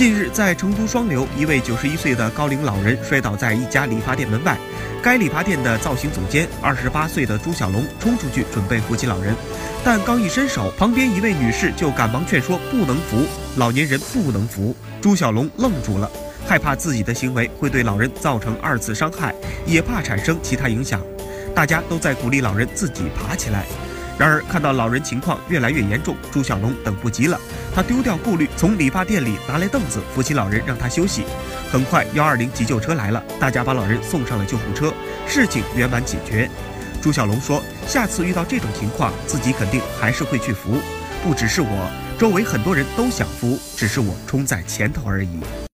近日，在成都双流，一位九十一岁的高龄老人摔倒在一家理发店门外。该理发店的造型总监二十八岁的朱小龙冲出去准备扶起老人，但刚一伸手，旁边一位女士就赶忙劝说不能扶，老年人不能扶。朱小龙愣住了，害怕自己的行为会对老人造成二次伤害，也怕产生其他影响。大家都在鼓励老人自己爬起来。然而，看到老人情况越来越严重，朱小龙等不及了。他丢掉顾虑，从理发店里拿来凳子，扶起老人，让他休息。很快，幺二零急救车来了，大家把老人送上了救护车，事情圆满解决。朱小龙说：“下次遇到这种情况，自己肯定还是会去扶。不只是我，周围很多人都想扶，只是我冲在前头而已。”